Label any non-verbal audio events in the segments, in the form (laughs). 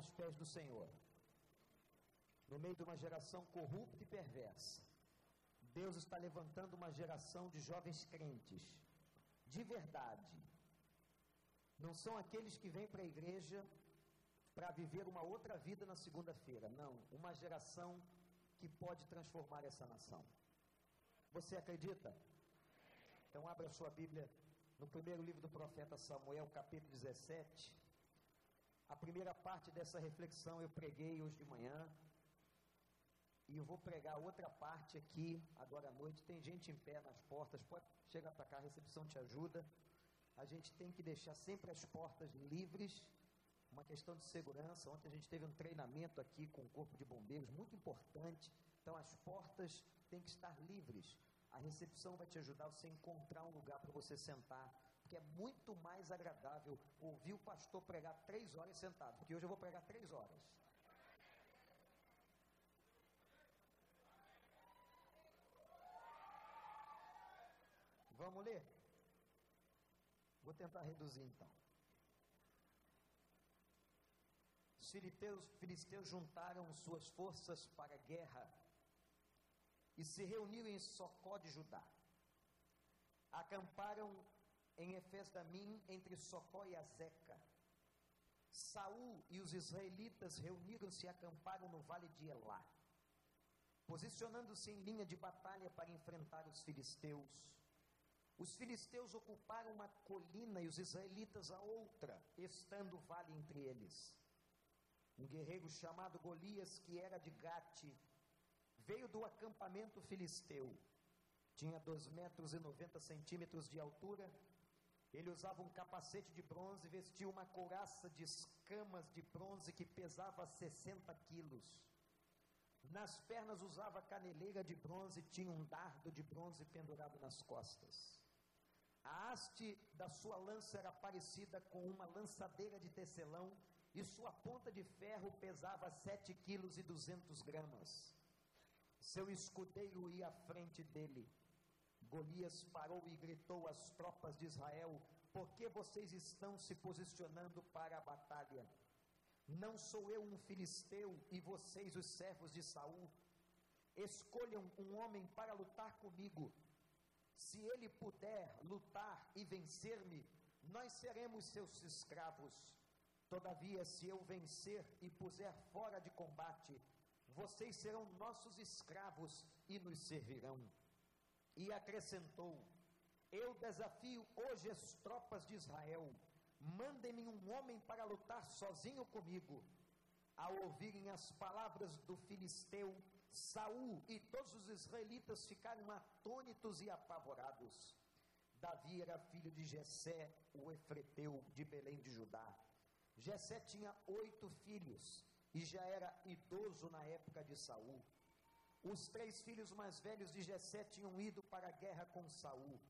aos pés do Senhor. No meio de uma geração corrupta e perversa, Deus está levantando uma geração de jovens crentes, de verdade. Não são aqueles que vêm para a igreja para viver uma outra vida na segunda-feira. Não, uma geração que pode transformar essa nação. Você acredita? Então abra sua Bíblia no primeiro livro do profeta Samuel, capítulo 17. A primeira parte dessa reflexão eu preguei hoje de manhã. E eu vou pregar outra parte aqui agora à noite. Tem gente em pé nas portas, pode chegar para cá, a recepção te ajuda. A gente tem que deixar sempre as portas livres, uma questão de segurança. Ontem a gente teve um treinamento aqui com o Corpo de Bombeiros, muito importante. Então as portas têm que estar livres. A recepção vai te ajudar você a encontrar um lugar para você sentar, porque é muito mais agradável ouvir o pastor pregar três horas sentado, porque hoje eu vou pregar três horas. Vamos ler? Vou tentar reduzir então. Os filisteus, filisteus juntaram suas forças para a guerra e se reuniram em Socó de Judá. Acamparam em Efes-damim, entre Socó e Azeca. Saul e os israelitas reuniram-se e acamparam no vale de Elá, posicionando-se em linha de batalha para enfrentar os filisteus. Os filisteus ocuparam uma colina e os israelitas a outra, estando o vale entre eles. Um guerreiro chamado Golias, que era de Gate, veio do acampamento filisteu. Tinha 2 metros e 90 centímetros de altura. Ele usava um capacete de bronze e vestia uma couraça de escamas de bronze que pesava 60 quilos. Nas pernas usava caneleira de bronze e tinha um dardo de bronze pendurado nas costas. A haste da sua lança era parecida com uma lançadeira de tecelão e sua ponta de ferro pesava sete quilos e duzentos gramas. Seu escudeiro ia à frente dele. Golias parou e gritou às tropas de Israel: Por que vocês estão se posicionando para a batalha? Não sou eu um filisteu e vocês os servos de Saul? Escolham um homem para lutar comigo. Se ele puder lutar e vencer-me, nós seremos seus escravos. Todavia, se eu vencer e puser fora de combate, vocês serão nossos escravos e nos servirão. E acrescentou: Eu desafio hoje as tropas de Israel, mandem-me um homem para lutar sozinho comigo. Ao ouvirem as palavras do filisteu, Saul e todos os israelitas ficaram atônitos e apavorados. Davi era filho de Jessé, o efreteu de Belém de Judá. Jessé tinha oito filhos e já era idoso na época de Saul. Os três filhos mais velhos de Jessé tinham ido para a guerra com Saul.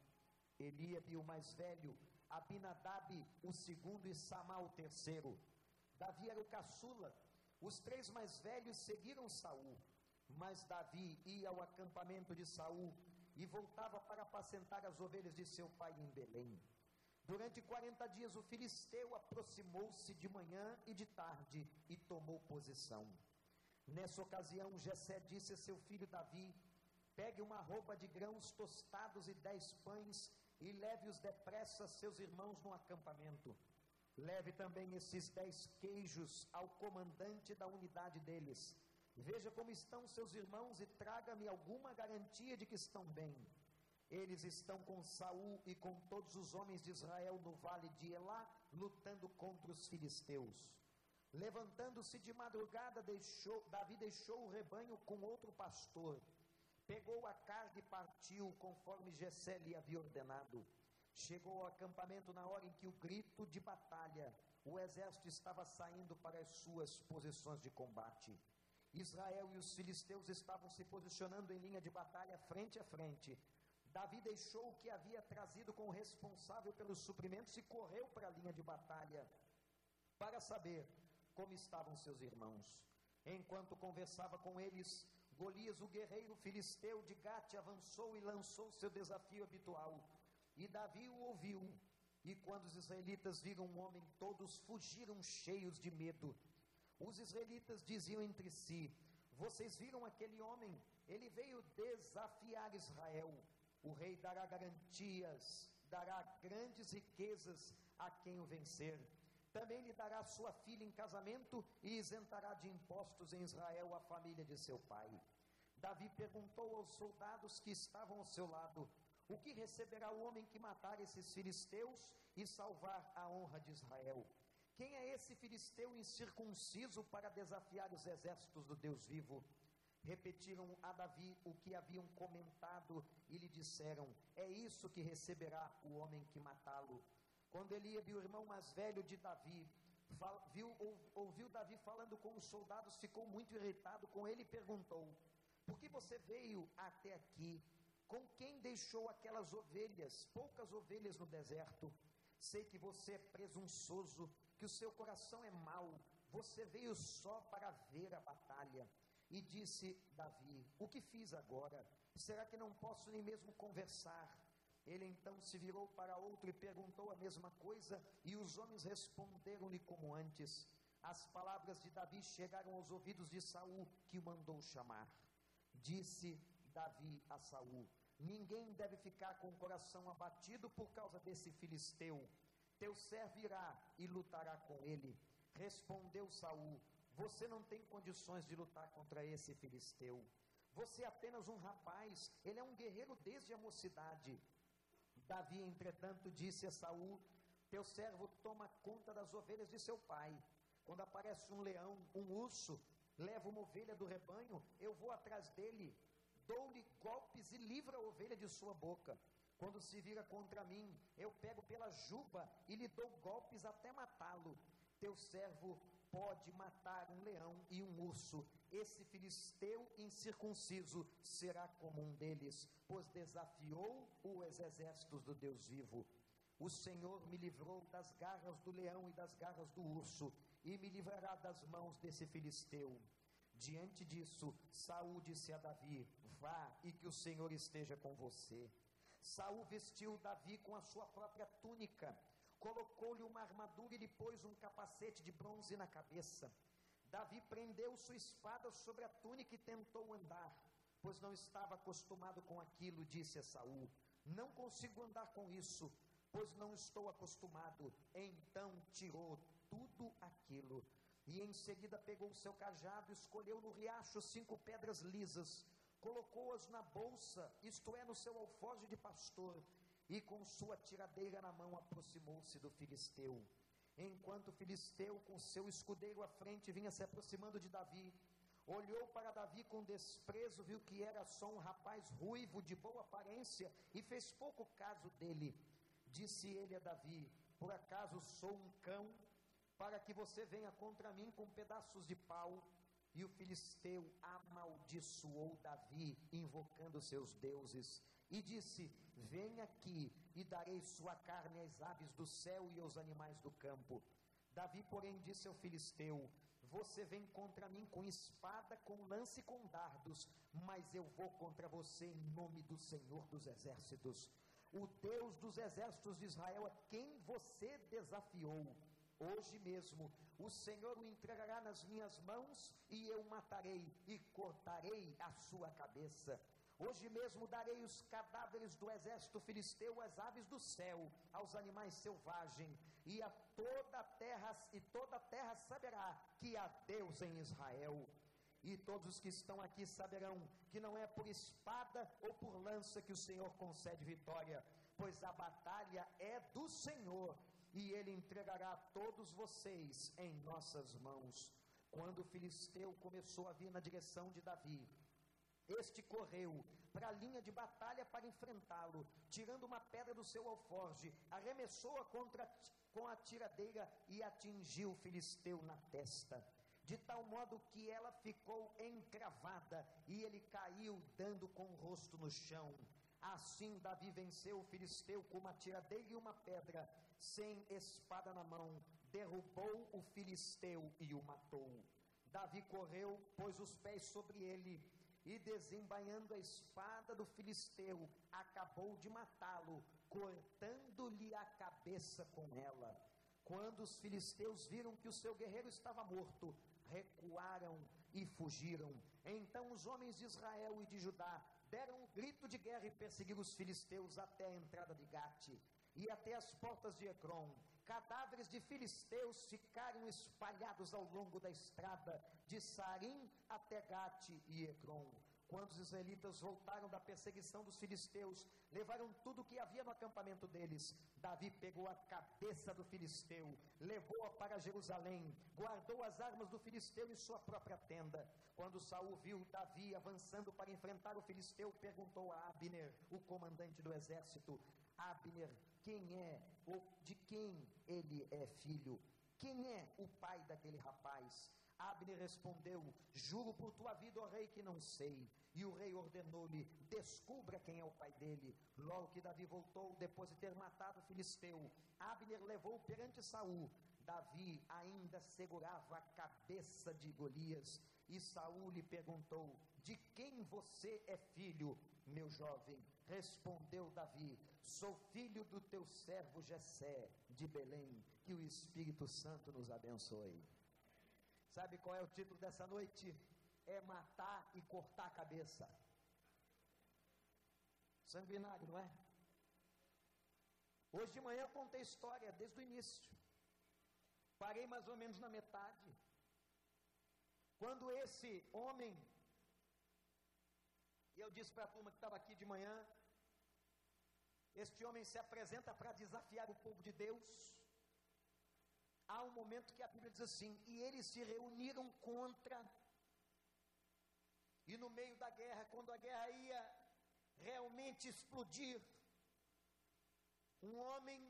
Eliabe, o mais velho, Abinadab, o segundo, e Samá, o terceiro. Davi era o caçula. Os três mais velhos seguiram Saul, mas Davi ia ao acampamento de Saul e voltava para apacentar as ovelhas de seu pai em Belém. Durante 40 dias o filisteu aproximou-se de manhã e de tarde e tomou posição. Nessa ocasião, Jessé disse a seu filho Davi: Pegue uma roupa de grãos tostados e dez pães e leve-os depressa a seus irmãos no acampamento. Leve também esses dez queijos ao comandante da unidade deles. Veja como estão seus irmãos e traga-me alguma garantia de que estão bem. Eles estão com Saul e com todos os homens de Israel no vale de Elá, lutando contra os filisteus. Levantando-se de madrugada, deixou, Davi deixou o rebanho com outro pastor. Pegou a carga e partiu, conforme Jessé lhe havia ordenado. Chegou ao acampamento na hora em que o grito de batalha, o exército estava saindo para as suas posições de combate. Israel e os filisteus estavam se posicionando em linha de batalha frente a frente. Davi deixou o que havia trazido com o responsável pelos suprimentos e correu para a linha de batalha para saber como estavam seus irmãos. Enquanto conversava com eles, Golias, o guerreiro filisteu de Gate, avançou e lançou seu desafio habitual. E Davi o ouviu. E quando os israelitas viram o um homem, todos fugiram cheios de medo. Os israelitas diziam entre si: Vocês viram aquele homem? Ele veio desafiar Israel. O rei dará garantias, dará grandes riquezas a quem o vencer. Também lhe dará sua filha em casamento e isentará de impostos em Israel a família de seu pai. Davi perguntou aos soldados que estavam ao seu lado: O que receberá o homem que matar esses filisteus e salvar a honra de Israel? Quem é esse filisteu incircunciso para desafiar os exércitos do Deus vivo? Repetiram a Davi o que haviam comentado e lhe disseram: É isso que receberá o homem que matá-lo. Quando Eliabe, o irmão mais velho de Davi, viu, ouviu Davi falando com os soldados, ficou muito irritado com ele e perguntou: Por que você veio até aqui? Com quem deixou aquelas ovelhas, poucas ovelhas no deserto? Sei que você é presunçoso, que o seu coração é mau, você veio só para ver a batalha. E disse Davi: O que fiz agora? Será que não posso nem mesmo conversar? Ele então se virou para outro e perguntou a mesma coisa, e os homens responderam-lhe como antes. As palavras de Davi chegaram aos ouvidos de Saul, que o mandou chamar. Disse Davi a Saul: Ninguém deve ficar com o coração abatido por causa desse filisteu. Teu servo irá e lutará com ele. Respondeu Saul: Você não tem condições de lutar contra esse filisteu. Você é apenas um rapaz, ele é um guerreiro desde a mocidade. Davi, entretanto, disse a Saul: Teu servo toma conta das ovelhas de seu pai. Quando aparece um leão, um urso, leva uma ovelha do rebanho, eu vou atrás dele, dou-lhe golpes e livro a ovelha de sua boca. Quando se vira contra mim, eu pego pela juba e lhe dou golpes até matá-lo. Teu servo pode matar um leão e um urso. Esse filisteu incircunciso será como um deles, pois desafiou os exércitos do Deus vivo. O Senhor me livrou das garras do leão e das garras do urso, e me livrará das mãos desse filisteu. Diante disso, Saúl disse a Davi: Vá e que o Senhor esteja com você. Saúl vestiu Davi com a sua própria túnica colocou-lhe uma armadura e lhe pôs um capacete de bronze na cabeça. Davi prendeu sua espada sobre a túnica e tentou andar, pois não estava acostumado com aquilo, disse a Saul. Não consigo andar com isso, pois não estou acostumado. Então tirou tudo aquilo e em seguida pegou o seu cajado, escolheu no riacho cinco pedras lisas, colocou-as na bolsa, isto é, no seu alforje de pastor, e com sua tiradeira na mão aproximou-se do filisteu. Enquanto o filisteu, com seu escudeiro à frente, vinha se aproximando de Davi, olhou para Davi com desprezo, viu que era só um rapaz ruivo, de boa aparência, e fez pouco caso dele. Disse ele a Davi: Por acaso sou um cão, para que você venha contra mim com pedaços de pau? E o filisteu amaldiçoou Davi, invocando seus deuses e disse: Venha aqui e darei sua carne às aves do céu e aos animais do campo. Davi, porém, disse ao filisteu: Você vem contra mim com espada, com lance e com dardos, mas eu vou contra você em nome do Senhor dos exércitos. O Deus dos exércitos de Israel é quem você desafiou. Hoje mesmo o Senhor o entregará nas minhas mãos e eu matarei e cortarei a sua cabeça. Hoje mesmo darei os cadáveres do exército filisteu às aves do céu, aos animais selvagens, e a toda a terra, e toda a terra saberá que há Deus em Israel. E todos os que estão aqui saberão que não é por espada ou por lança que o Senhor concede vitória, pois a batalha é do Senhor, e ele entregará todos vocês em nossas mãos. Quando o filisteu começou a vir na direção de Davi, este correu para a linha de batalha para enfrentá-lo, tirando uma pedra do seu alforge, arremessou-a contra com a tiradeira e atingiu o filisteu na testa, de tal modo que ela ficou encravada e ele caiu dando com o rosto no chão. Assim Davi venceu o filisteu com uma tiradeira e uma pedra, sem espada na mão, derrubou o filisteu e o matou. Davi correu, pôs os pés sobre ele e desembainhando a espada do filisteu, acabou de matá-lo, cortando-lhe a cabeça com ela. Quando os filisteus viram que o seu guerreiro estava morto, recuaram e fugiram. Então os homens de Israel e de Judá deram um grito de guerra e perseguiram os filisteus até a entrada de Gate e até as portas de Ecrom. Cadáveres de filisteus ficaram espalhados ao longo da estrada de Sarim até Gate e Ecrom. Quando os israelitas voltaram da perseguição dos filisteus, levaram tudo o que havia no acampamento deles. Davi pegou a cabeça do filisteu, levou-a para Jerusalém, guardou as armas do filisteu em sua própria tenda. Quando Saul viu Davi avançando para enfrentar o filisteu, perguntou a Abner, o comandante do exército: Abner, quem é ou de quem ele é filho? Quem é o pai daquele rapaz? Abner respondeu: Juro por tua vida, ó rei, que não sei. E o rei ordenou-lhe: Descubra quem é o pai dele. Logo que Davi voltou, depois de ter matado o filisteu, Abner levou perante Saul. Davi ainda segurava a cabeça de Golias. E Saul lhe perguntou: De quem você é filho, meu jovem? Respondeu Davi: Sou filho do teu servo Jessé de Belém. Que o Espírito Santo nos abençoe. Sabe qual é o título dessa noite? É matar e cortar a cabeça. Sanguinário, não é? Hoje de manhã eu contei história desde o início. Parei mais ou menos na metade. Quando esse homem, eu disse para a turma que estava aqui de manhã, este homem se apresenta para desafiar o povo de Deus. Há um momento que a Bíblia diz assim: e eles se reuniram contra, e no meio da guerra, quando a guerra ia realmente explodir, um homem,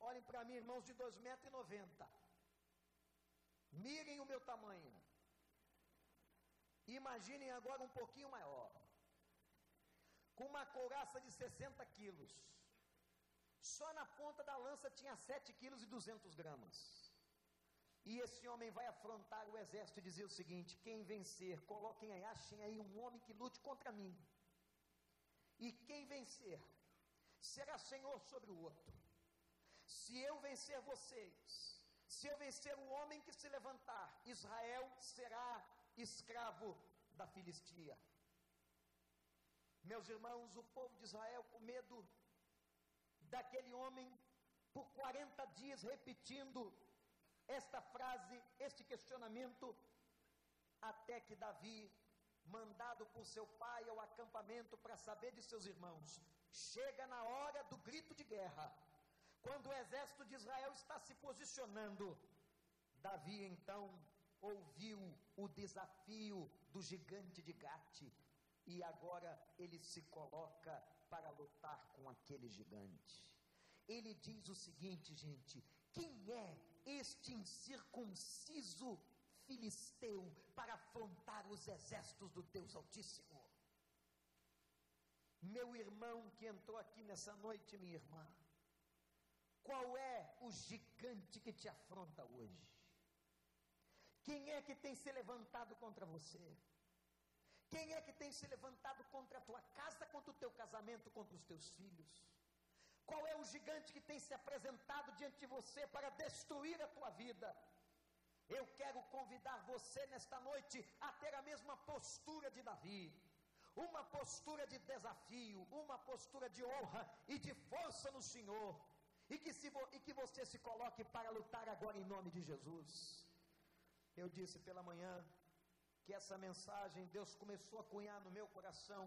olhem para mim, irmãos, de 2,90 metros, mirem o meu tamanho, imaginem agora um pouquinho maior, com uma couraça de 60 quilos, só na ponta da lança tinha 7 quilos e 200 gramas. E esse homem vai afrontar o exército e dizer o seguinte: quem vencer, coloquem aí, achem aí um homem que lute contra mim. E quem vencer, será senhor sobre o outro. Se eu vencer vocês, se eu vencer o homem que se levantar, Israel será escravo da Filistia. Meus irmãos, o povo de Israel, com medo daquele homem, por 40 dias repetindo esta frase, este questionamento, até que Davi, mandado por seu pai ao acampamento para saber de seus irmãos, chega na hora do grito de guerra, quando o exército de Israel está se posicionando. Davi então ouviu o desafio do gigante de Gate e agora ele se coloca para lutar com aquele gigante. Ele diz o seguinte, gente: quem é este incircunciso filisteu para afrontar os exércitos do Deus Altíssimo. Meu irmão que entrou aqui nessa noite, minha irmã, qual é o gigante que te afronta hoje? Quem é que tem se levantado contra você? Quem é que tem se levantado contra a tua casa, contra o teu casamento, contra os teus filhos? Qual é o gigante que tem se apresentado diante de você para destruir a tua vida? Eu quero convidar você nesta noite a ter a mesma postura de Davi, uma postura de desafio, uma postura de honra e de força no Senhor, e que, se, e que você se coloque para lutar agora em nome de Jesus. Eu disse pela manhã que essa mensagem Deus começou a cunhar no meu coração,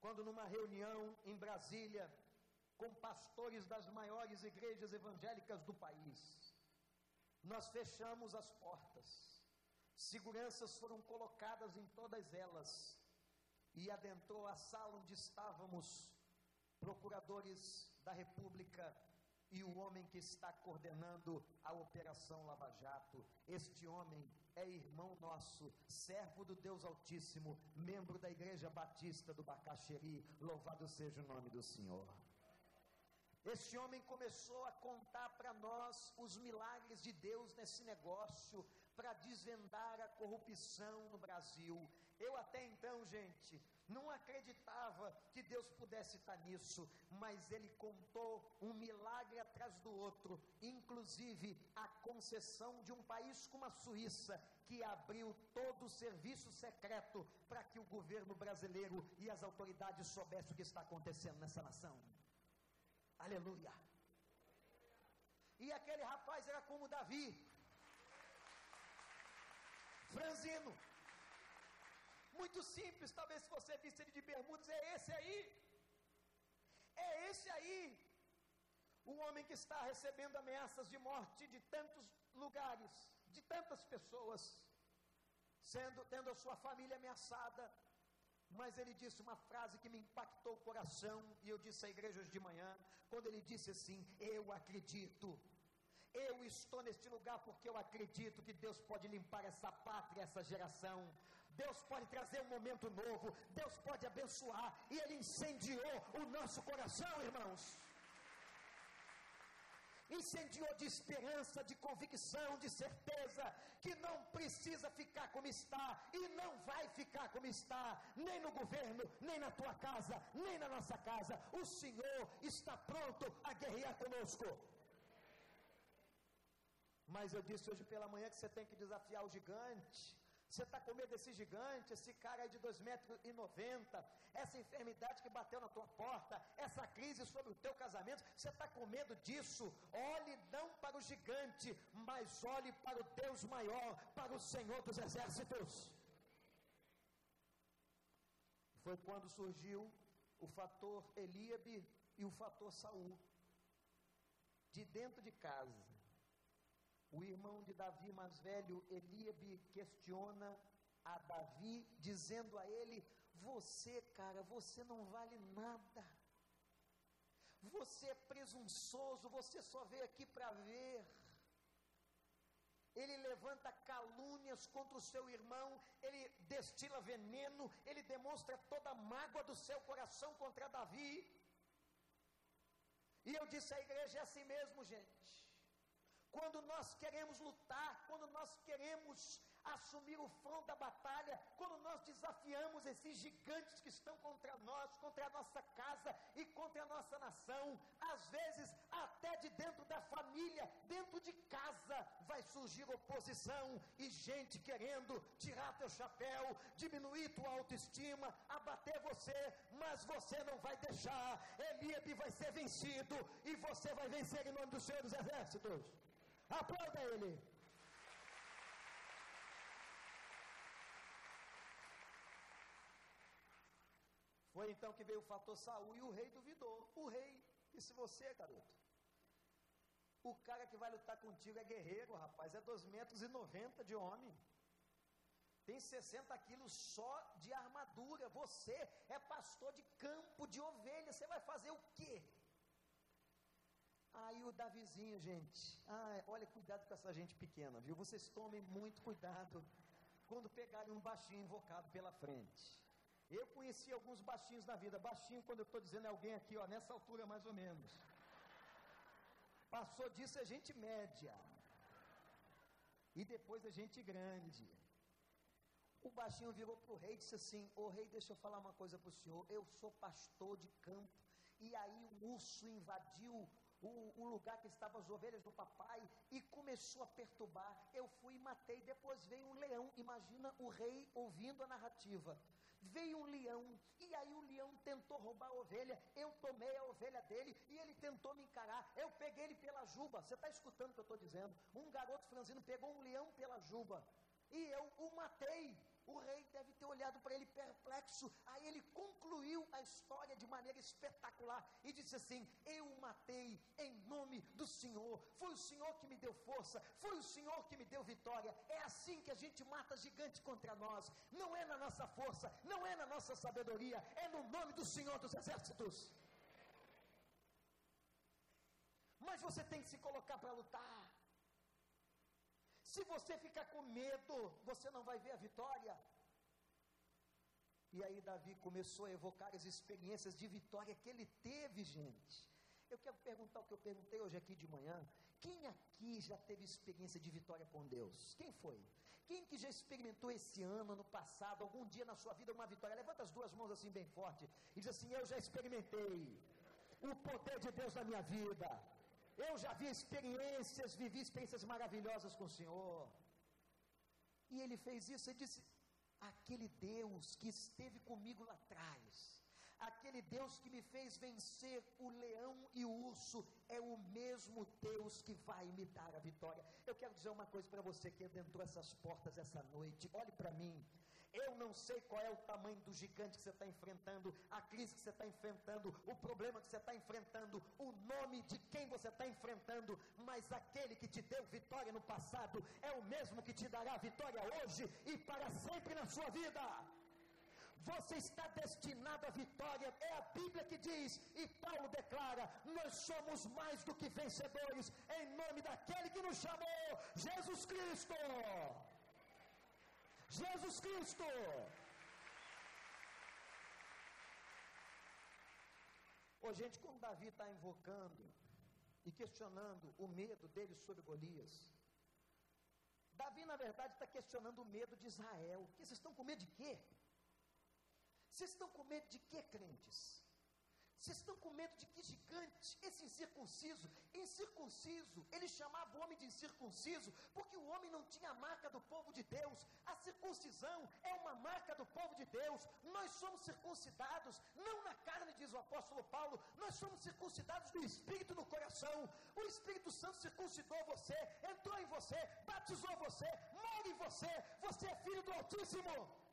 quando numa reunião em Brasília, com pastores das maiores igrejas evangélicas do país. Nós fechamos as portas, seguranças foram colocadas em todas elas, e adentrou a sala onde estávamos procuradores da República e o homem que está coordenando a Operação Lava Jato. Este homem é irmão nosso, servo do Deus Altíssimo, membro da Igreja Batista do Bacaxeri. Louvado seja o nome do Senhor. Esse homem começou a contar para nós os milagres de Deus nesse negócio, para desvendar a corrupção no Brasil. Eu até então, gente, não acreditava que Deus pudesse estar nisso, mas ele contou um milagre atrás do outro, inclusive a concessão de um país como a Suíça, que abriu todo o serviço secreto para que o governo brasileiro e as autoridades soubessem o que está acontecendo nessa nação. Aleluia. E aquele rapaz era como Davi, franzino, muito simples. Talvez se você visse ele de bermudas, é esse aí. É esse aí. O homem que está recebendo ameaças de morte de tantos lugares, de tantas pessoas, sendo tendo a sua família ameaçada. Mas ele disse uma frase que me impactou o coração, e eu disse à igreja hoje de manhã, quando ele disse assim: Eu acredito. Eu estou neste lugar porque eu acredito que Deus pode limpar essa pátria, essa geração. Deus pode trazer um momento novo, Deus pode abençoar, e Ele incendiou o nosso coração, irmãos. Incendiou de esperança, de convicção, de certeza, que não precisa ficar como está, e não vai ficar como está, nem no governo, nem na tua casa, nem na nossa casa. O Senhor está pronto a guerrear conosco. Mas eu disse hoje pela manhã que você tem que desafiar o gigante. Você está com medo desse gigante, esse cara aí de 2,90 metros, e 90, essa enfermidade que bateu na tua porta, essa crise sobre o teu casamento, você está com medo disso? Olhe não para o gigante, mas olhe para o Deus maior, para o Senhor dos exércitos. Foi quando surgiu o fator Eliabe e o fator Saul. De dentro de casa, o irmão de Davi mais velho, Eliabe, questiona a Davi, dizendo a ele: Você, cara, você não vale nada. Você é presunçoso, você só veio aqui para ver. Ele levanta calúnias contra o seu irmão, ele destila veneno, ele demonstra toda a mágoa do seu coração contra Davi. E eu disse à igreja: é assim mesmo, gente. Quando nós queremos lutar, quando nós queremos assumir o front da batalha, quando nós desafiamos esses gigantes que estão contra nós, contra a nossa casa e contra a nossa nação, às vezes até de dentro da família, dentro de casa, vai surgir oposição e gente querendo tirar teu chapéu, diminuir tua autoestima, abater você, mas você não vai deixar. Eliabe vai ser vencido e você vai vencer em nome do Senhor dos Exércitos. Aplauda ele. Foi então que veio o fator Saul e o rei duvidou. O rei disse: Você, garoto, o cara que vai lutar contigo é guerreiro, rapaz, é 2 metros e 90 de homem. Tem 60 quilos só de armadura. Você é pastor de campo de ovelha. Você vai fazer o quê? Aí o Davizinho, gente, ah, olha, cuidado com essa gente pequena, viu? Vocês tomem muito cuidado quando pegarem um baixinho invocado pela frente. Eu conheci alguns baixinhos na vida. Baixinho, quando eu estou dizendo, é alguém aqui, ó, nessa altura mais ou menos. Passou disso é gente média. E depois é gente grande. O baixinho virou para o rei e disse assim: Ô rei, deixa eu falar uma coisa para o senhor. Eu sou pastor de campo. E aí um urso invadiu o, o, lugar que estavam as ovelhas do papai e começou a perturbar. Eu fui e matei. Depois veio um leão. Imagina o rei ouvindo a narrativa. Veio um leão e aí o leão tentou roubar a ovelha. Eu tomei a ovelha dele e ele tentou me encarar. Eu peguei ele pela juba. Você está escutando o que eu estou dizendo? Um garoto franzino pegou um leão pela juba e eu o matei. O rei deve ter olhado para ele perplexo. Aí ele concluiu a história de maneira espetacular e disse assim: Eu matei em nome do Senhor. Foi o Senhor que me deu força, foi o Senhor que me deu vitória. É assim que a gente mata gigante contra nós. Não é na nossa força, não é na nossa sabedoria, é no nome do Senhor dos exércitos. Mas você tem que se colocar para lutar. Se você ficar com medo, você não vai ver a vitória. E aí Davi começou a evocar as experiências de vitória que ele teve, gente. Eu quero perguntar o que eu perguntei hoje aqui de manhã. Quem aqui já teve experiência de vitória com Deus? Quem foi? Quem que já experimentou esse ano, no passado, algum dia na sua vida uma vitória? Levanta as duas mãos assim bem forte e diz assim: Eu já experimentei o poder de Deus na minha vida. Eu já vi experiências, vivi experiências maravilhosas com o Senhor. E ele fez isso, ele disse: aquele Deus que esteve comigo lá atrás, aquele Deus que me fez vencer o leão e o urso, é o mesmo Deus que vai me dar a vitória. Eu quero dizer uma coisa para você que adentrou essas portas essa noite, olhe para mim. Eu não sei qual é o tamanho do gigante que você está enfrentando, a crise que você está enfrentando, o problema que você está enfrentando, o nome de quem você está enfrentando, mas aquele que te deu vitória no passado é o mesmo que te dará vitória hoje e para sempre na sua vida. Você está destinado à vitória, é a Bíblia que diz, e Paulo declara: nós somos mais do que vencedores, em nome daquele que nos chamou, Jesus Cristo. Jesus Cristo. Ô, gente, como Davi está invocando e questionando o medo dele sobre Golias, Davi, na verdade, está questionando o medo de Israel. Vocês estão com medo de quê? Vocês estão com medo de quê, crentes? Vocês estão com medo de que gigante? Esse incircunciso, incircunciso, ele chamava o homem de incircunciso, porque o homem não tinha a marca do povo de Deus. A circuncisão é uma marca do povo de Deus. Nós somos circuncidados, não na carne, diz o apóstolo Paulo, nós somos circuncidados do Espírito no coração. O Espírito Santo circuncidou você, entrou em você, batizou você, mora em você, você é filho do Altíssimo.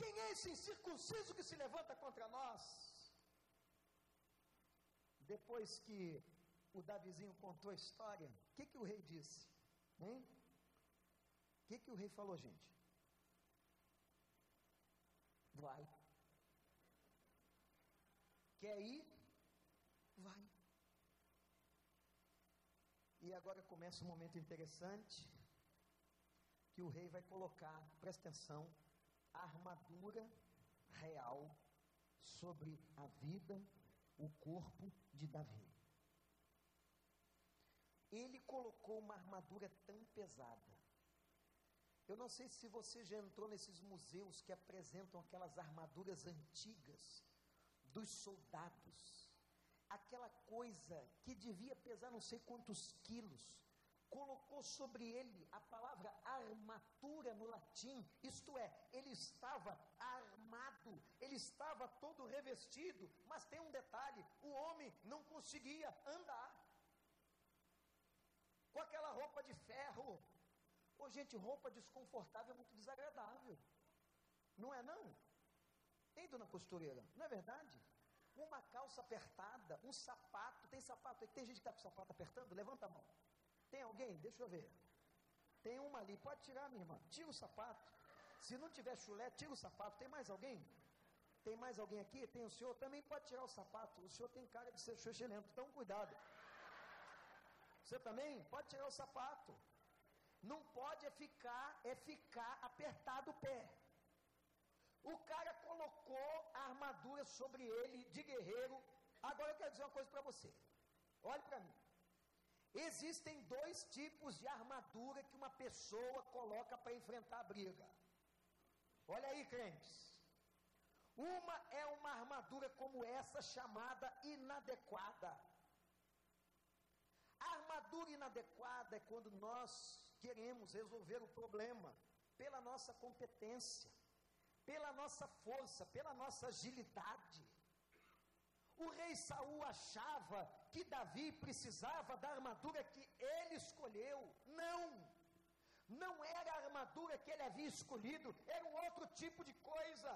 Quem é esse incircunciso que se levanta contra nós? Depois que o Davizinho contou a história, o que, que o rei disse? Hein? O que, que o rei falou, gente? Vai. Quer ir? Vai. E agora começa um momento interessante que o rei vai colocar, presta atenção, armadura real sobre a vida, o corpo de Davi. Ele colocou uma armadura tão pesada. Eu não sei se você já entrou nesses museus que apresentam aquelas armaduras antigas dos soldados. Aquela coisa que devia pesar não sei quantos quilos colocou sobre ele a palavra armatura no latim, isto é, ele estava armado, ele estava todo revestido, mas tem um detalhe: o homem não conseguia andar com aquela roupa de ferro. Ô, gente, roupa desconfortável é muito desagradável, não é não? Tem, dona costureira, não é verdade? Uma calça apertada, um sapato, tem sapato, tem gente que está com o sapato apertando? Levanta a mão. Tem alguém? Deixa eu ver. Tem uma ali, pode tirar, minha irmã. Tira o sapato. Se não tiver chulé, tira o sapato. Tem mais alguém? Tem mais alguém aqui? Tem o senhor? Também pode tirar o sapato. O senhor tem cara de ser xuxelento, então cuidado. Você também? Pode tirar o sapato. Não pode é ficar, é ficar apertado o pé. O cara colocou a armadura sobre ele de guerreiro. Agora eu quero dizer uma coisa para você. Olhe para mim. Existem dois tipos de armadura que uma pessoa coloca para enfrentar a briga. Olha aí, crentes. Uma é uma armadura como essa chamada inadequada. A armadura inadequada é quando nós queremos resolver o problema pela nossa competência, pela nossa força, pela nossa agilidade. O rei Saul achava que Davi precisava da armadura que ele escolheu. Não. Não era a armadura que ele havia escolhido, era um outro tipo de coisa.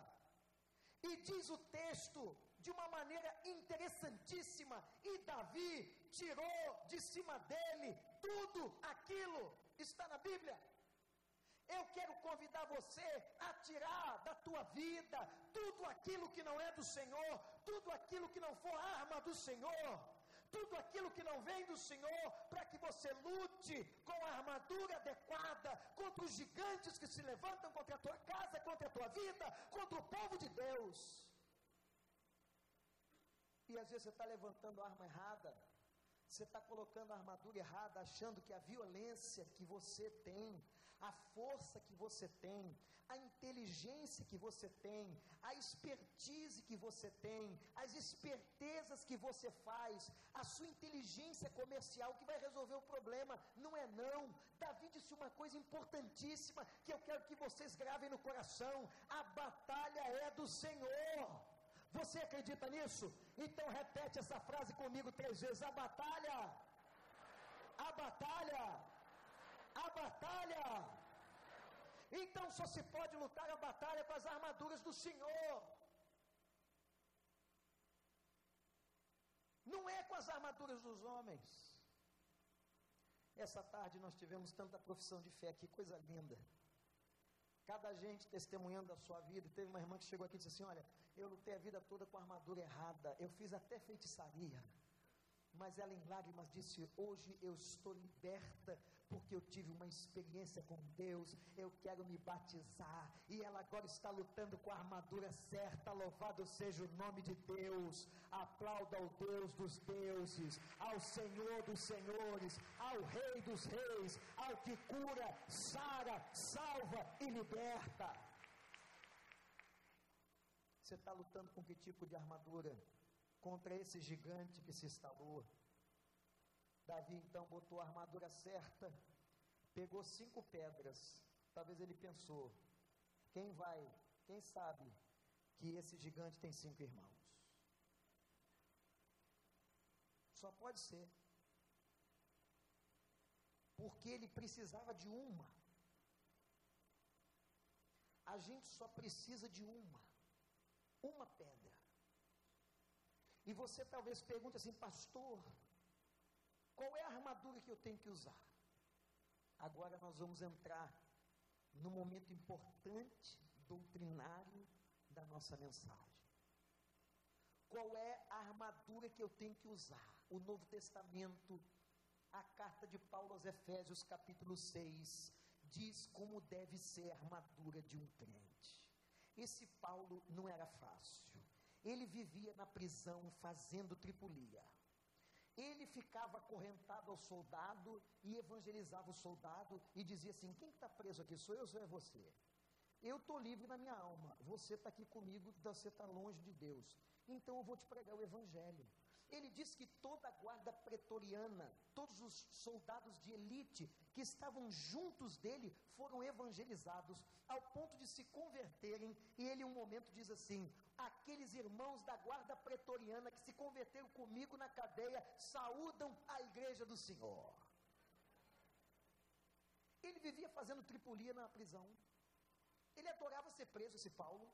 E diz o texto de uma maneira interessantíssima: e Davi tirou de cima dele tudo aquilo. Está na Bíblia. Eu quero convidar você a tirar da tua vida tudo aquilo que não é do Senhor, tudo aquilo que não for arma do Senhor, tudo aquilo que não vem do Senhor, para que você lute com a armadura adequada contra os gigantes que se levantam contra a tua casa, contra a tua vida, contra o povo de Deus. E às vezes você está levantando a arma errada, você está colocando a armadura errada, achando que a violência que você tem, a força que você tem, a inteligência que você tem, a expertise que você tem, as espertezas que você faz, a sua inteligência comercial que vai resolver o problema. Não é não. Davi disse uma coisa importantíssima que eu quero que vocês gravem no coração: a batalha é do Senhor. Você acredita nisso? Então repete essa frase comigo três vezes: a batalha, a batalha, a batalha. Então só se pode lutar a batalha com as armaduras do Senhor. Não é com as armaduras dos homens. Essa tarde nós tivemos tanta profissão de fé, que coisa linda. Cada gente testemunhando a sua vida. Teve uma irmã que chegou aqui e disse assim: Olha, eu lutei a vida toda com a armadura errada, eu fiz até feitiçaria. Mas ela em lágrimas disse: Hoje eu estou liberta porque eu tive uma experiência com Deus, eu quero me batizar, e ela agora está lutando com a armadura certa. Louvado seja o nome de Deus, aplauda ao Deus dos deuses, ao Senhor dos senhores, ao Rei dos reis, ao que cura, sara, salva e liberta. Você está lutando com que tipo de armadura? Contra esse gigante que se instalou Davi então botou a armadura certa, pegou cinco pedras. Talvez ele pensou: quem vai, quem sabe que esse gigante tem cinco irmãos? Só pode ser. Porque ele precisava de uma. A gente só precisa de uma. Uma pedra. E você talvez pergunte assim, pastor, qual é a armadura que eu tenho que usar? Agora nós vamos entrar no momento importante, doutrinário da nossa mensagem. Qual é a armadura que eu tenho que usar? O Novo Testamento, a carta de Paulo aos Efésios, capítulo 6, diz como deve ser a armadura de um crente. Esse Paulo não era fácil. Ele vivia na prisão fazendo tripulia. Ele ficava acorrentado ao soldado e evangelizava o soldado e dizia assim: Quem está preso aqui? Sou eu ou é você? Eu estou livre na minha alma. Você está aqui comigo, você está longe de Deus. Então eu vou te pregar o Evangelho. Ele diz que toda a guarda pretoriana, todos os soldados de elite que estavam juntos dele foram evangelizados ao ponto de se converterem. E ele, um momento, diz assim: Aqueles irmãos da guarda pretoriana que se converteram comigo na cadeia saúdam a igreja do Senhor. Ele vivia fazendo tripulia na prisão. Ele adorava ser preso, esse Paulo.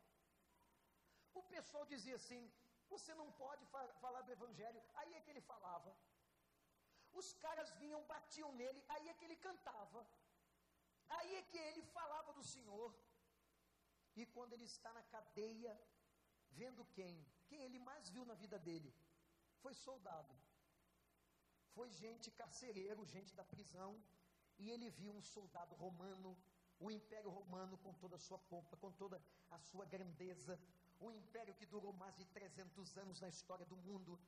O pessoal dizia assim: você não pode fa falar do Evangelho. Aí é que ele falava. Os caras vinham, batiam nele, aí é que ele cantava. Aí é que ele falava do Senhor. E quando ele está na cadeia, vendo quem? Quem ele mais viu na vida dele? Foi soldado. Foi gente carcereiro, gente da prisão. E ele viu um soldado romano, o Império Romano com toda a sua pompa, com toda a sua grandeza, um império que durou mais de 300 anos na história do mundo.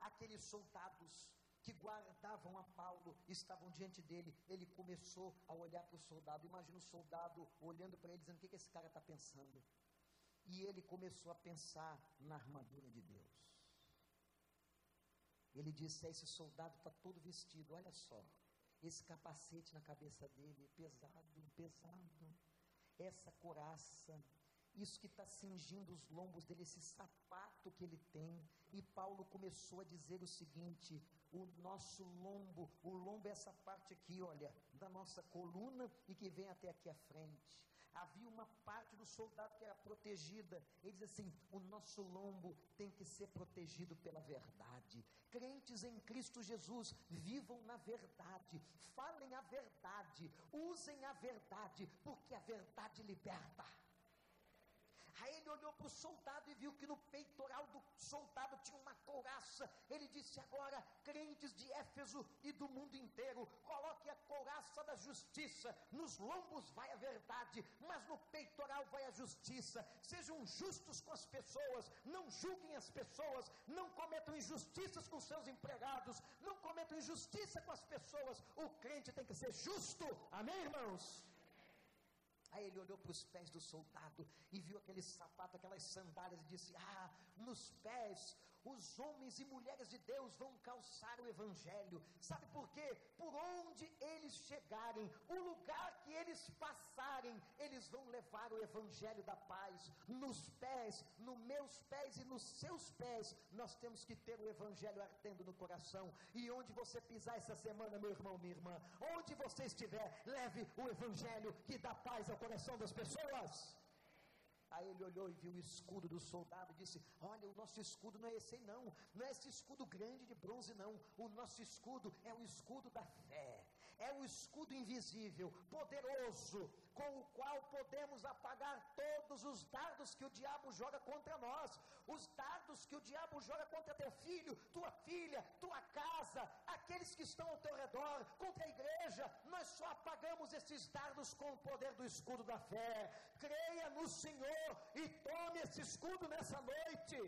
Aqueles soldados que guardavam a Paulo estavam diante dele. Ele começou a olhar para o soldado. Imagina o soldado olhando para ele, dizendo: O que, que esse cara está pensando? E ele começou a pensar na armadura de Deus. Ele disse: Esse soldado está todo vestido, olha só. Esse capacete na cabeça dele, pesado, pesado. Essa coraça, isso que está cingindo os lombos dele, esse sapato que ele tem. E Paulo começou a dizer o seguinte: o nosso lombo, o lombo é essa parte aqui, olha, da nossa coluna e que vem até aqui à frente. Havia uma parte do soldado que era protegida. Ele diz assim: o nosso lombo tem que ser protegido pela verdade. Crentes em Cristo Jesus, vivam na verdade, falem a verdade, usem a verdade, porque a verdade liberta. Ele olhou para o soldado e viu que no peitoral do soldado tinha uma couraça. Ele disse: Agora, crentes de Éfeso e do mundo inteiro, coloque a couraça da justiça. Nos lombos vai a verdade, mas no peitoral vai a justiça. Sejam justos com as pessoas, não julguem as pessoas, não cometam injustiças com seus empregados, não cometam injustiça com as pessoas. O crente tem que ser justo. Amém, irmãos? Aí ele olhou para os pés do soldado e viu aquele sapato, aquelas sandálias, e disse: Ah, nos pés os homens e mulheres de Deus vão calçar o Evangelho. Sabe por quê? Por onde eles chegarem, o lugar que eles passarem, eles vão levar o Evangelho da paz. Nos pés, nos meus pés e nos seus pés, nós temos que ter o Evangelho ardendo no coração. E onde você pisar essa semana, meu irmão, minha irmã, onde você estiver, leve o Evangelho que dá paz ao coração das pessoas. Aí ele olhou e viu o escudo do soldado e disse: Olha, o nosso escudo não é esse não. Não é esse escudo grande de bronze, não. O nosso escudo é o escudo da fé. É o escudo invisível, poderoso, com o qual podemos apagar todos os dardos que o diabo joga contra nós, os dardos que o diabo joga contra teu filho, tua filha, tua casa, aqueles que estão ao teu redor, contra a igreja. Nós só apagamos esses dardos com o poder do escudo da fé. Creia no Senhor e tome esse escudo nessa noite.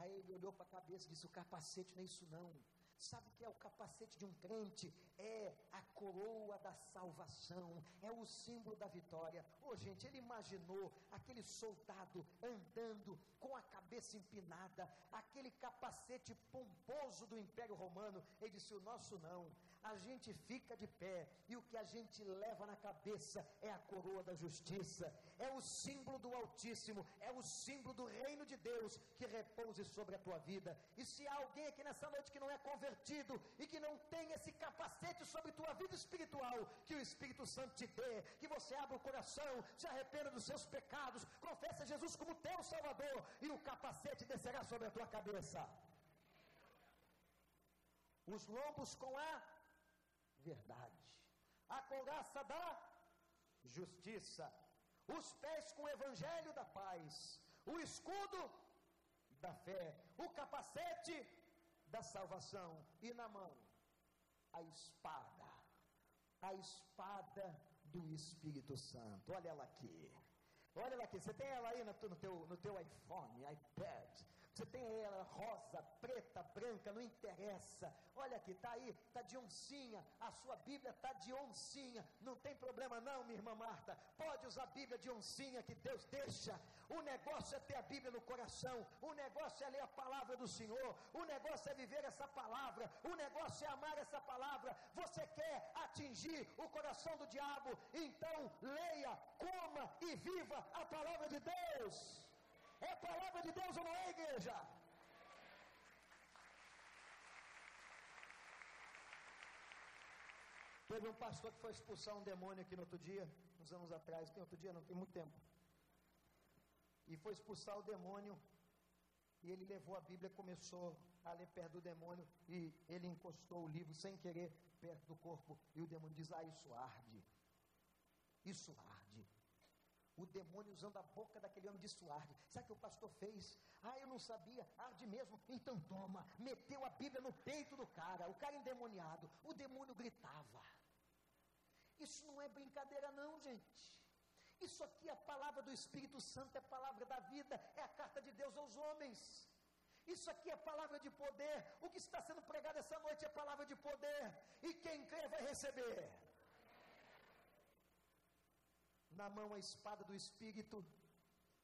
Aí ele olhou para a cabeça e disse: O capacete não é isso não. Sabe o que é o capacete de um crente? É a coroa da salvação, é o símbolo da vitória. Ô oh, gente, ele imaginou aquele soldado andando com a cabeça empinada, aquele capacete pomposo do Império Romano. Ele disse: O nosso não, a gente fica de pé e o que a gente leva na cabeça é a coroa da justiça, é o símbolo do Altíssimo, é o símbolo do reino de Deus que repouse sobre a tua vida. E se há alguém aqui nessa noite que não é convertido e que não tem esse capacete sobre tua vida espiritual, que o Espírito Santo te dê, que você abra o coração, se arrependa dos seus pecados, confessa Jesus como teu Salvador e o capacete descerá sobre a tua cabeça. Os lombos com a verdade, a couraça da justiça, os pés com o evangelho da paz, o escudo da fé, o capacete da salvação e na mão a espada, a espada do Espírito Santo. Olha ela aqui. Olha ela aqui, você tem ela aí no, teu, no teu iPhone, iPad, você tem ela rosa, preta, branca, não interessa. Olha aqui, está aí, está de oncinha. A sua Bíblia está de oncinha. Não tem problema não, minha irmã Marta. Pode usar a Bíblia de oncinha que Deus deixa. O negócio é ter a Bíblia no coração. O negócio é ler a palavra do Senhor. O negócio é viver essa palavra. O negócio é amar essa palavra. Você quer atingir o coração do diabo? Então leia, coma e viva a palavra de Deus. É palavra de Deus ou não é, igreja? Teve um pastor que foi expulsar um demônio aqui no outro dia, uns anos atrás, tem outro dia, não tem muito tempo. E foi expulsar o demônio, e ele levou a Bíblia, começou a ler perto do demônio, e ele encostou o livro sem querer perto do corpo, e o demônio diz: Ah, isso arde. Isso arde o demônio usando a boca daquele homem de suarde. Sabe o que o pastor fez? Ah, eu não sabia, arde mesmo. Então toma, meteu a Bíblia no peito do cara, o cara endemoniado. O demônio gritava. Isso não é brincadeira, não, gente. Isso aqui é a palavra do Espírito Santo, é a palavra da vida, é a carta de Deus aos homens. Isso aqui é palavra de poder. O que está sendo pregado essa noite é palavra de poder. E quem crê vai receber na mão a espada do Espírito.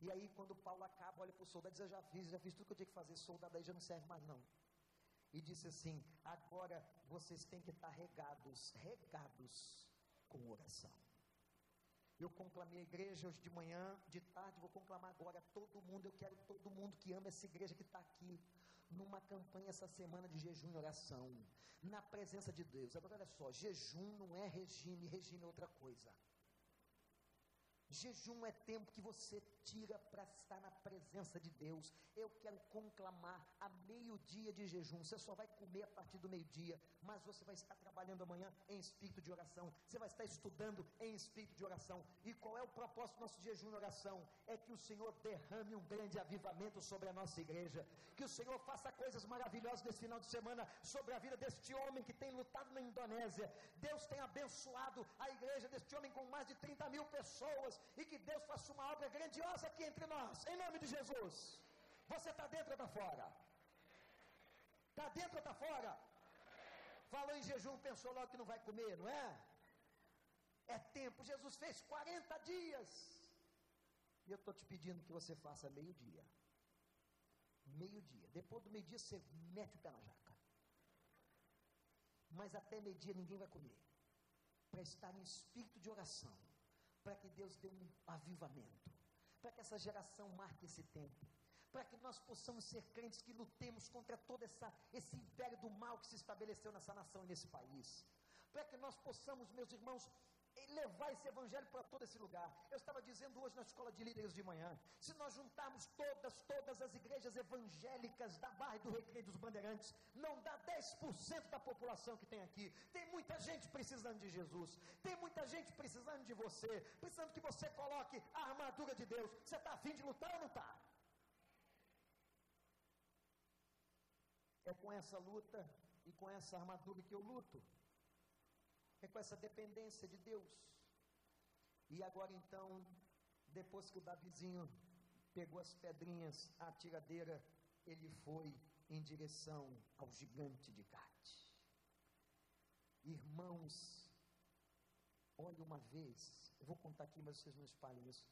E aí, quando Paulo acaba, olha para o soldado e diz: Eu já fiz, já fiz tudo que eu tinha que fazer. Soldado aí já não serve mais, não. E disse assim: Agora vocês têm que estar regados, regados com oração. Eu conclamei a igreja hoje de manhã, de tarde, vou conclamar agora todo mundo. Eu quero todo mundo que ama essa igreja que está aqui, numa campanha essa semana de jejum e oração, na presença de Deus. Agora olha só: jejum não é regime, regime é outra coisa. Jejum é tempo que você tira para estar na presença de Deus. Eu quero conclamar a meio-dia de jejum. Você só vai comer a partir do meio-dia, mas você vai estar trabalhando amanhã em espírito de oração. Você vai estar estudando em espírito de oração. E qual é o propósito do nosso jejum e oração? É que o Senhor derrame um grande avivamento sobre a nossa igreja. Que o Senhor faça coisas maravilhosas nesse final de semana sobre a vida deste homem que tem lutado na Indonésia. Deus tem abençoado a igreja deste homem com mais de 30 mil pessoas e que Deus faça uma obra grandiosa aqui entre nós, em nome de Jesus. Você está dentro ou está fora? Está dentro ou está fora? Falou em jejum, pensou logo que não vai comer, não é? É tempo. Jesus fez 40 dias. E eu estou te pedindo que você faça meio-dia. Meio-dia. Depois do meio-dia você mete o pé na jaca. Mas até meio-dia ninguém vai comer. Para estar em espírito de oração. Para que Deus dê um avivamento. Para que essa geração marque esse tempo para que nós possamos ser crentes que lutemos contra todo essa, esse império do mal que se estabeleceu nessa nação e nesse país. Para que nós possamos, meus irmãos, levar esse evangelho para todo esse lugar. Eu estava dizendo hoje na escola de líderes de manhã, se nós juntarmos todas, todas as igrejas evangélicas da Barra do Recreio dos Bandeirantes, não dá 10% da população que tem aqui. Tem muita gente precisando de Jesus. Tem muita gente precisando de você, precisando que você coloque a armadura de Deus. Você está afim de lutar ou não está? É com essa luta e com essa armadura que eu luto. É com essa dependência de Deus. E agora então, depois que o Davizinho pegou as pedrinhas, a tiradeira, ele foi em direção ao gigante de Gade. Irmãos, olha uma vez, eu vou contar aqui, mas vocês não espalhem isso.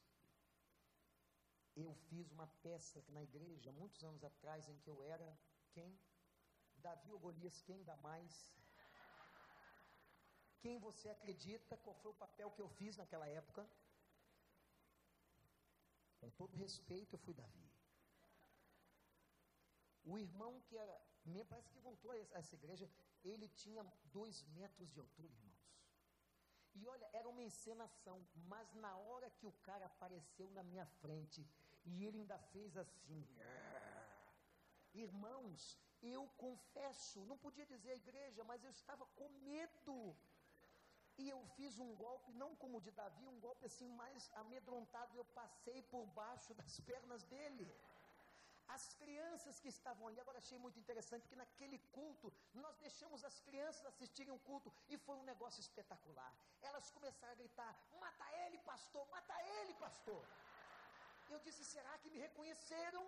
Eu fiz uma peça na igreja, muitos anos atrás, em que eu era quem? Davi ou Golias, quem dá mais? Quem você acredita? Qual foi o papel que eu fiz naquela época? Com todo respeito, eu fui Davi. O irmão que era, parece que voltou a essa igreja, ele tinha dois metros de altura, irmãos. E olha, era uma encenação, mas na hora que o cara apareceu na minha frente, e ele ainda fez assim, irmãos, eu confesso, não podia dizer a igreja, mas eu estava com medo. E eu fiz um golpe, não como o de Davi, um golpe assim mais amedrontado. Eu passei por baixo (laughs) das pernas dele. As crianças que estavam ali, agora achei muito interessante, porque naquele culto, nós deixamos as crianças assistirem um culto e foi um negócio espetacular. Elas começaram a gritar: mata ele, pastor, mata ele, pastor. Eu disse: será que me reconheceram?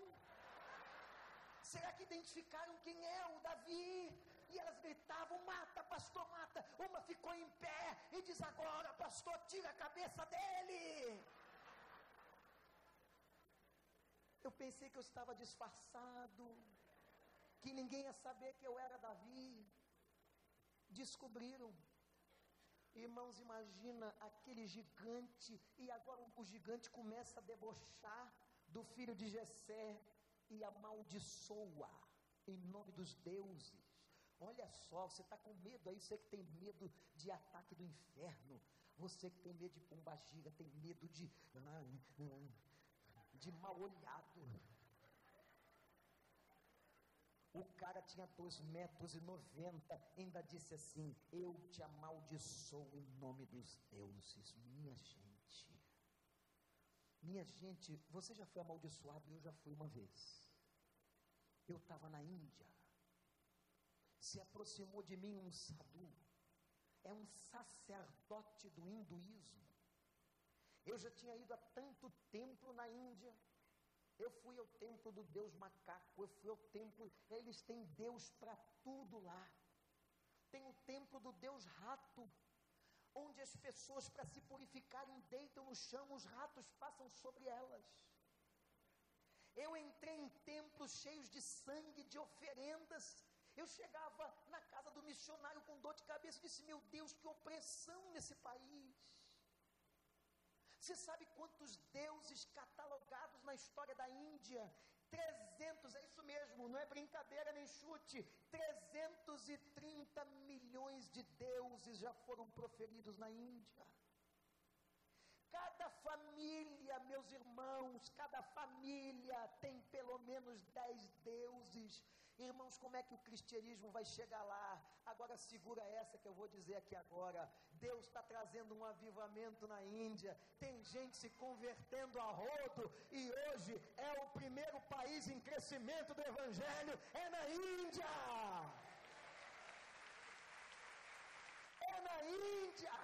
Será que identificaram quem é o Davi? E elas gritavam: mata, pastor, mata. Uma ficou em pé e diz: agora, pastor, tira a cabeça dele. Eu pensei que eu estava disfarçado, que ninguém ia saber que eu era Davi. Descobriram. Irmãos, imagina aquele gigante, e agora o gigante começa a debochar do filho de Jessé, e amaldiçoa em nome dos deuses. Olha só, você está com medo aí, você que tem medo de ataque do inferno, você que tem medo de pombagira, tem medo de, de mal olhado. O cara tinha dois metros e noventa, ainda disse assim: Eu te amaldiçoo em nome dos deuses, minha gente. Minha gente, você já foi amaldiçoado? Eu já fui uma vez. Eu estava na Índia. Se aproximou de mim um sadhu. É um sacerdote do hinduísmo. Eu já tinha ido há tanto templo na Índia. Eu fui ao templo do Deus macaco, eu fui ao templo, eles têm Deus para tudo lá. Tem o templo do Deus rato, onde as pessoas, para se purificarem, deitam no chão, os ratos passam sobre elas. Eu entrei em templos cheios de sangue, de oferendas. Eu chegava na casa do missionário com dor de cabeça e disse: Meu Deus, que opressão nesse país. Você sabe quantos deuses catalogados na história da Índia? 300, é isso mesmo, não é brincadeira nem chute. 330 milhões de deuses já foram proferidos na Índia. Cada família, meus irmãos, cada família tem pelo menos dez deuses. Irmãos, como é que o cristianismo vai chegar lá? Agora segura essa que eu vou dizer aqui agora. Deus está trazendo um avivamento na Índia. Tem gente se convertendo a rodo e hoje é o primeiro país em crescimento do Evangelho, é na Índia. É na Índia.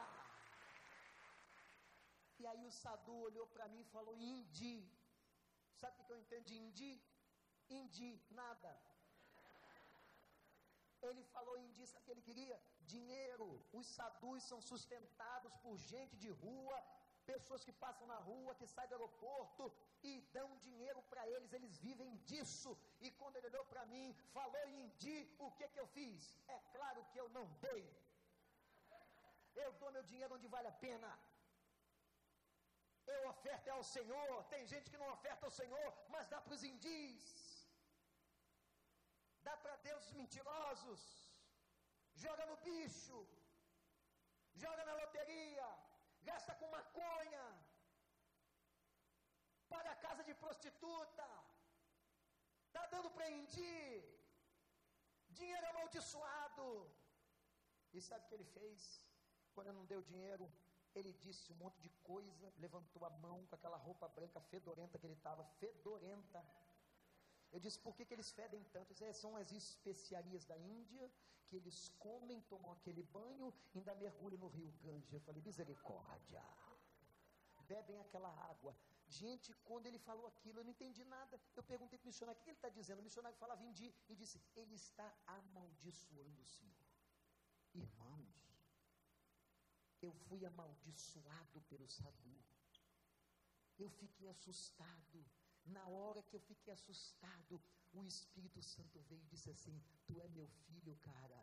E aí o Sadu olhou para mim e falou: Indi. Sabe o que eu entendo de Indi? Indi, nada. Ele falou em disso que ele queria dinheiro. Os sadus são sustentados por gente de rua, pessoas que passam na rua, que saem do aeroporto e dão dinheiro para eles, eles vivem disso. E quando ele olhou para mim, falou em Indi, o que que eu fiz? É claro que eu não dei. Eu dou meu dinheiro onde vale a pena. Eu oferto ao Senhor. Tem gente que não oferta ao Senhor, mas dá para os indis. Dá para deuses mentirosos. Joga no bicho. Joga na loteria. Gasta com maconha. Paga a casa de prostituta. Está dando para. Dinheiro amaldiçoado. E sabe o que ele fez? Quando não deu dinheiro, ele disse um monte de coisa, levantou a mão com aquela roupa branca fedorenta que ele estava, fedorenta. Eu disse, por que, que eles fedem tanto? Disse, é, são as especiarias da Índia, que eles comem, tomam aquele banho, ainda mergulham no rio Ganges. Eu falei, misericórdia. Bebem aquela água. Gente, quando ele falou aquilo, eu não entendi nada. Eu perguntei para o missionário, o que ele está dizendo? O missionário falava Indi e disse, ele está amaldiçoando o Senhor. Irmãos, eu fui amaldiçoado pelo Sadu. Eu fiquei assustado. Na hora que eu fiquei assustado, o Espírito Santo veio e disse assim: Tu é meu filho, cara.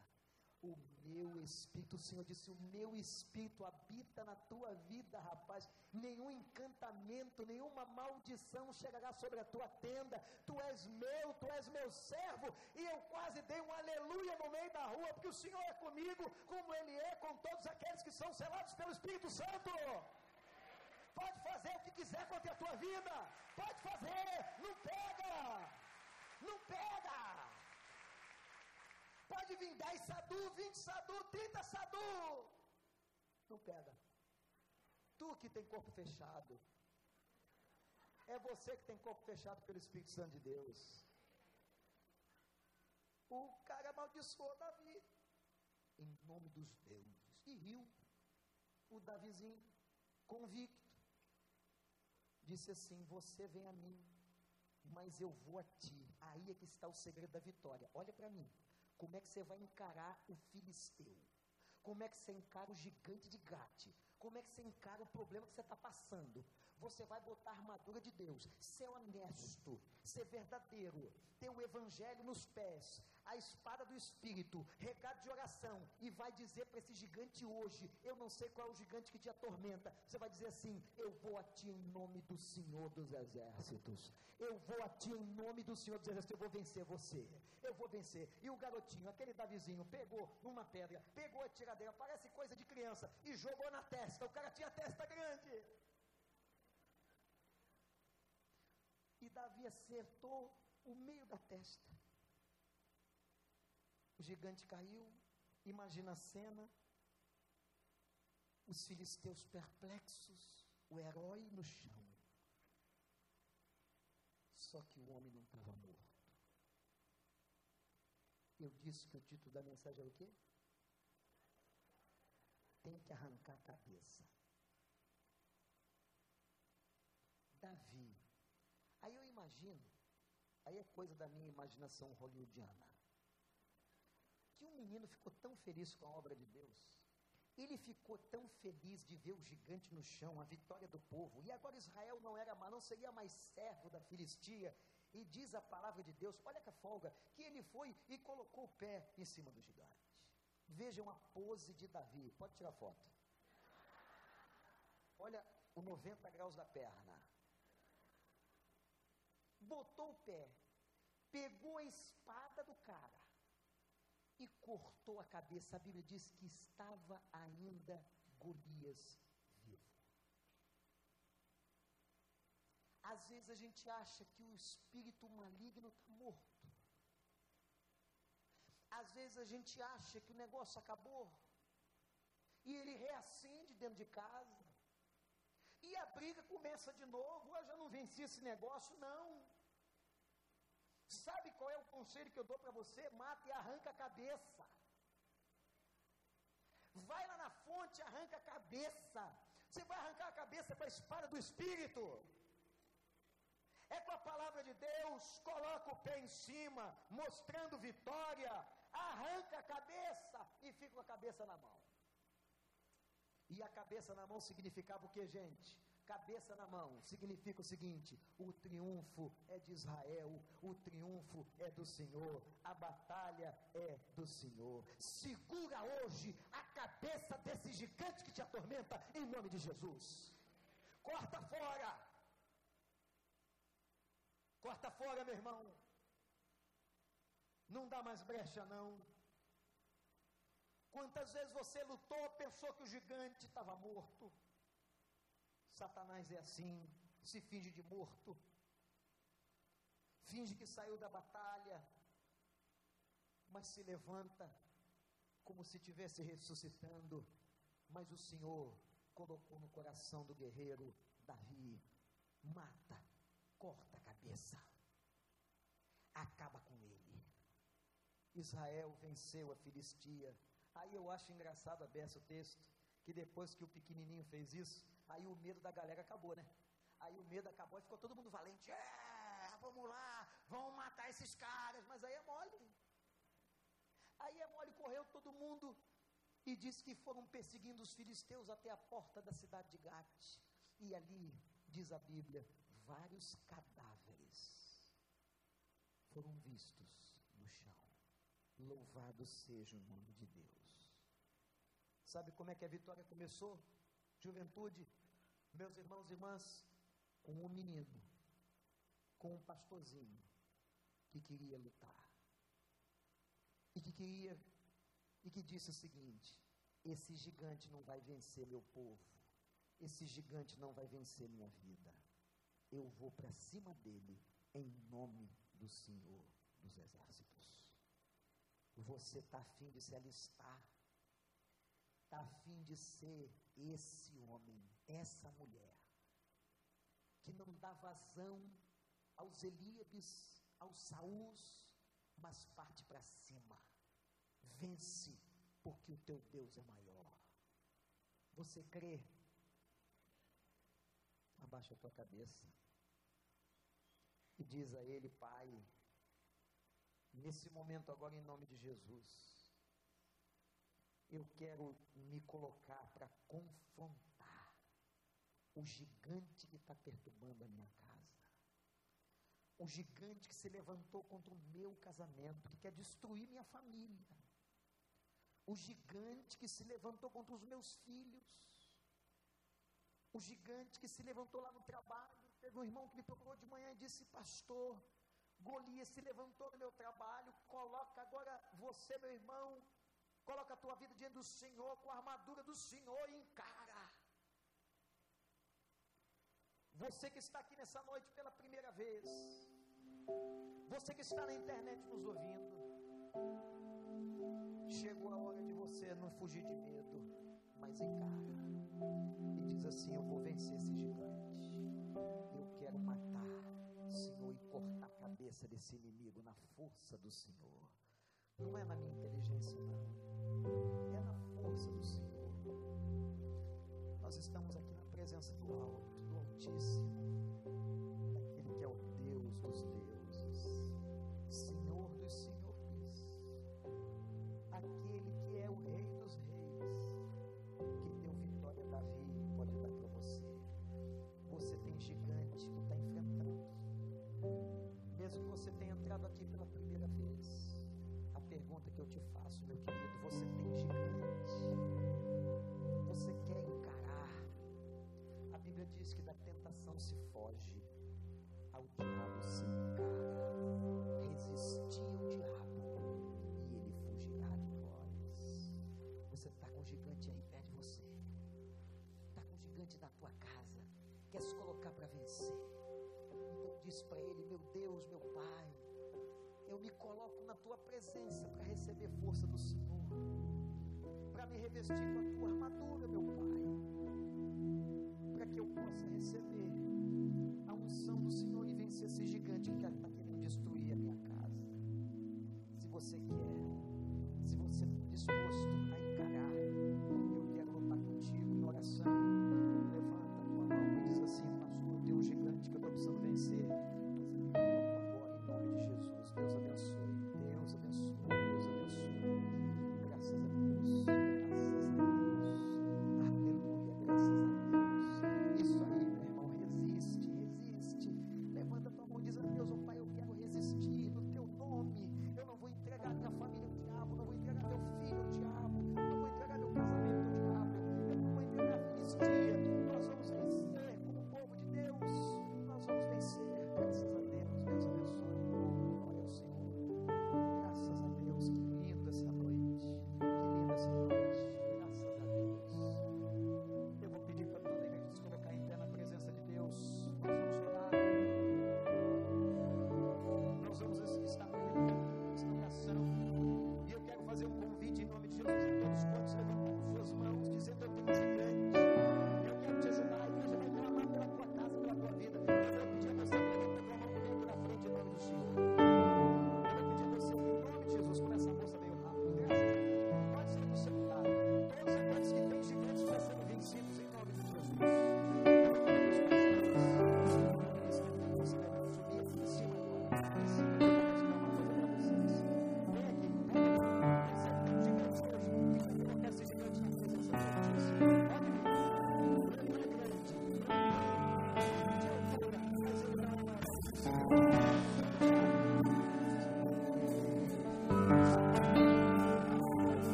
O meu espírito, o Senhor disse: O meu espírito habita na tua vida, rapaz. Nenhum encantamento, nenhuma maldição chegará sobre a tua tenda. Tu és meu, tu és meu servo. E eu quase dei um aleluia no meio da rua, porque o Senhor é comigo, como Ele é com todos aqueles que são selados pelo Espírito Santo. Pode fazer o que quiser contra a tua vida. Pode fazer. Não pega. Não pega. Pode vir 10 sadu, 20 sadu, 30 sadu. Não pega. Tu que tem corpo fechado. É você que tem corpo fechado pelo Espírito Santo de Deus. O cara amaldiçoou Davi. Em nome dos deuses. E riu. O Davizinho, convicto, disse assim: Você vem a mim, mas eu vou a ti. Aí é que está o segredo da vitória. Olha para mim. Como é que você vai encarar o filisteu? Como é que você encara o gigante de Gate? Como é que você encara o problema que você está passando? Você vai botar a armadura de Deus, ser honesto, ser verdadeiro, ter o evangelho nos pés, a espada do Espírito, regado de oração, e vai dizer para esse gigante hoje: Eu não sei qual é o gigante que te atormenta. Você vai dizer assim: Eu vou a ti em nome do Senhor dos Exércitos. Eu vou a ti em nome do Senhor dos Exércitos. Eu vou vencer você. Eu vou vencer. E o garotinho, aquele Davizinho, pegou uma pedra, pegou a tiradeira, parece coisa de criança, e jogou na testa. O cara tinha testa grande. E Davi acertou o meio da testa. O gigante caiu, imagina a cena, os filisteus perplexos, o herói no chão. Só que o homem não estava morto. Eu disse que o título da mensagem é o quê? Tem que arrancar a cabeça. Davi. Aí eu imagino, aí é coisa da minha imaginação hollywoodiana que um menino ficou tão feliz com a obra de Deus. Ele ficou tão feliz de ver o gigante no chão, a vitória do povo. E agora Israel não era não seria mais servo da Filistia. E diz a palavra de Deus, olha que folga, que ele foi e colocou o pé em cima do gigante. Vejam a pose de Davi. Pode tirar foto. Olha o 90 graus da perna. Botou o pé, pegou a espada do cara e cortou a cabeça. A Bíblia diz que estava ainda Golias vivo. Às vezes a gente acha que o espírito maligno está morto. Às vezes a gente acha que o negócio acabou. E ele reacende dentro de casa. E a briga começa de novo. Eu já não venci esse negócio, não. Sabe qual é o conselho que eu dou para você? Mata e arranca a cabeça. Vai lá na fonte arranca a cabeça. Você vai arrancar a cabeça com a espada do Espírito. É com a palavra de Deus, coloca o pé em cima, mostrando vitória. arranca a cabeça e fica com a cabeça na mão. E a cabeça na mão significava o que, gente? Cabeça na mão significa o seguinte: o triunfo é de Israel, o triunfo é do Senhor, a batalha é do Senhor. Segura hoje a cabeça desse gigante que te atormenta, em nome de Jesus. Corta fora, corta fora, meu irmão. Não dá mais brecha, não. Quantas vezes você lutou, pensou que o gigante estava morto? Satanás é assim, se finge de morto, finge que saiu da batalha, mas se levanta como se estivesse ressuscitando. Mas o Senhor colocou no coração do guerreiro Davi: mata, corta a cabeça, acaba com ele. Israel venceu a Filistia. Aí eu acho engraçado a o texto, que depois que o pequenininho fez isso, Aí o medo da galera acabou, né? Aí o medo acabou e ficou todo mundo valente. É, vamos lá, vamos matar esses caras. Mas aí é mole. Aí é mole, correu todo mundo e disse que foram perseguindo os filisteus até a porta da cidade de Gate. E ali, diz a Bíblia, vários cadáveres foram vistos no chão. Louvado seja o nome de Deus. Sabe como é que a vitória começou? Juventude, meus irmãos e irmãs, com um menino, com um pastorzinho que queria lutar. E que queria, e que disse o seguinte: esse gigante não vai vencer meu povo, esse gigante não vai vencer minha vida. Eu vou para cima dele em nome do Senhor dos Exércitos. Você está afim de se alistar está a fim de ser esse homem, essa mulher, que não dá vazão aos Eliabes, aos Saús, mas parte para cima. Vence, porque o teu Deus é maior. Você crê? Abaixa a tua cabeça. E diz a ele, Pai, nesse momento agora em nome de Jesus, eu quero me colocar para confrontar o gigante que está perturbando a minha casa. O gigante que se levantou contra o meu casamento, que quer destruir minha família. O gigante que se levantou contra os meus filhos. O gigante que se levantou lá no trabalho. Teve um irmão que me procurou de manhã e disse: Pastor, Golias se levantou no meu trabalho. Coloca agora você, meu irmão, Coloca a tua vida diante do Senhor, com a armadura do Senhor e encara. Você que está aqui nessa noite pela primeira vez, você que está na internet nos ouvindo, chegou a hora de você não fugir de medo, mas encara. E diz assim: Eu vou vencer esse gigante. Eu quero matar, Senhor, e cortar a cabeça desse inimigo na força do Senhor. Não é na minha inteligência, não. É na força do Senhor. Nós estamos aqui na presença do Alto, do Altíssimo. diz Deus, meu Pai. Eu me coloco na tua presença para receber força do Senhor, para me revestir com a tua armadura, meu Pai, para que eu possa receber a unção do Senhor e vencer esse gigante que está querendo destruir a minha casa. Se você quer, se você está disposto a